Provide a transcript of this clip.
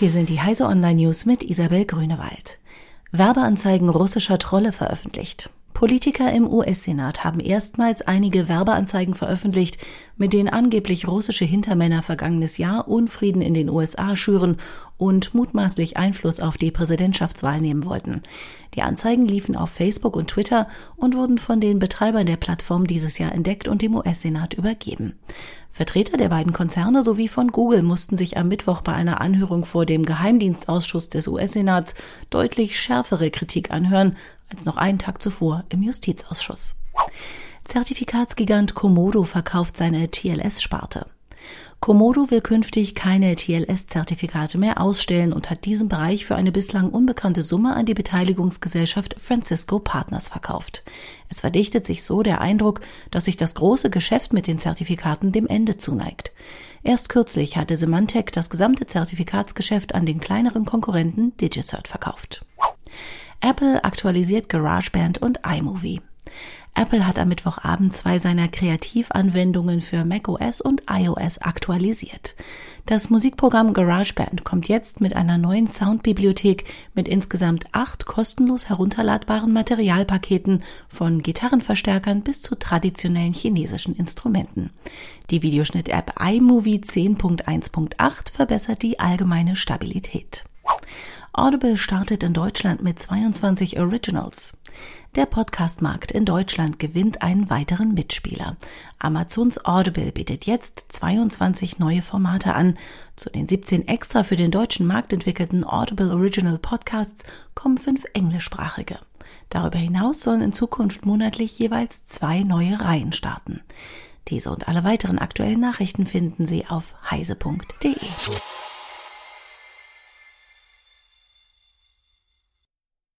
Hier sind die Heise Online News mit Isabel Grünewald. Werbeanzeigen russischer Trolle veröffentlicht. Politiker im US-Senat haben erstmals einige Werbeanzeigen veröffentlicht, mit denen angeblich russische Hintermänner vergangenes Jahr Unfrieden in den USA schüren und mutmaßlich Einfluss auf die Präsidentschaftswahl nehmen wollten. Die Anzeigen liefen auf Facebook und Twitter und wurden von den Betreibern der Plattform dieses Jahr entdeckt und dem US-Senat übergeben. Vertreter der beiden Konzerne sowie von Google mussten sich am Mittwoch bei einer Anhörung vor dem Geheimdienstausschuss des US-Senats deutlich schärfere Kritik anhören als noch einen Tag zuvor im Justizausschuss. Zertifikatsgigant Komodo verkauft seine TLS-Sparte. Komodo will künftig keine TLS-Zertifikate mehr ausstellen und hat diesen Bereich für eine bislang unbekannte Summe an die Beteiligungsgesellschaft Francisco Partners verkauft. Es verdichtet sich so der Eindruck, dass sich das große Geschäft mit den Zertifikaten dem Ende zuneigt. Erst kürzlich hatte Symantec das gesamte Zertifikatsgeschäft an den kleineren Konkurrenten DigiCert verkauft. Apple aktualisiert GarageBand und iMovie. Apple hat am Mittwochabend zwei seiner Kreativanwendungen für macOS und iOS aktualisiert. Das Musikprogramm GarageBand kommt jetzt mit einer neuen Soundbibliothek mit insgesamt acht kostenlos herunterladbaren Materialpaketen von Gitarrenverstärkern bis zu traditionellen chinesischen Instrumenten. Die Videoschnitt-App iMovie 10.1.8 verbessert die allgemeine Stabilität. Audible startet in Deutschland mit 22 Originals. Der Podcastmarkt in Deutschland gewinnt einen weiteren Mitspieler. Amazons Audible bietet jetzt 22 neue Formate an. Zu den 17 extra für den deutschen Markt entwickelten Audible Original Podcasts kommen fünf englischsprachige. Darüber hinaus sollen in Zukunft monatlich jeweils zwei neue Reihen starten. Diese und alle weiteren aktuellen Nachrichten finden Sie auf heise.de.